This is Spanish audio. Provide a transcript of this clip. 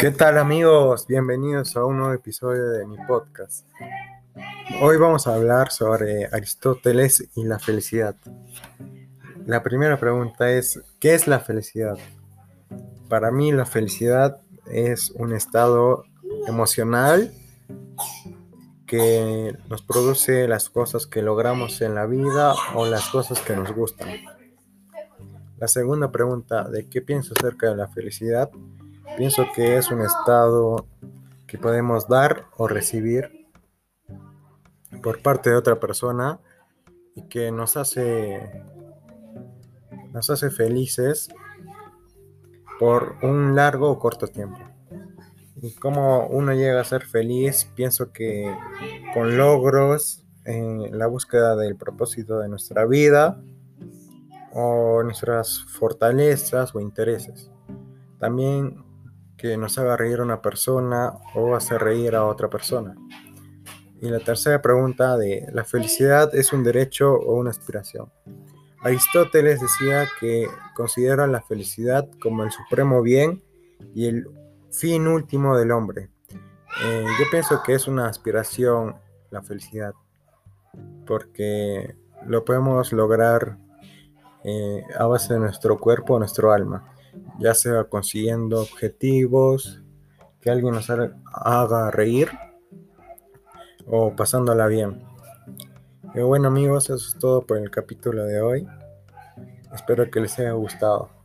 ¿Qué tal amigos? Bienvenidos a un nuevo episodio de mi podcast. Hoy vamos a hablar sobre Aristóteles y la felicidad. La primera pregunta es, ¿qué es la felicidad? Para mí la felicidad es un estado emocional que nos produce las cosas que logramos en la vida o las cosas que nos gustan. La segunda pregunta de qué pienso acerca de la felicidad Pienso que es un estado que podemos dar o recibir por parte de otra persona y que nos hace nos hace felices por un largo o corto tiempo. Y como uno llega a ser feliz, pienso que con logros en la búsqueda del propósito de nuestra vida o nuestras fortalezas o intereses. También que nos haga reír a una persona o hacer reír a otra persona. Y la tercera pregunta de ¿la felicidad es un derecho o una aspiración? Aristóteles decía que considera la felicidad como el supremo bien y el fin último del hombre. Eh, yo pienso que es una aspiración la felicidad, porque lo podemos lograr eh, a base de nuestro cuerpo o nuestro alma ya sea consiguiendo objetivos, que alguien nos haga reír o pasándola bien. Y bueno amigos, eso es todo por el capítulo de hoy. Espero que les haya gustado.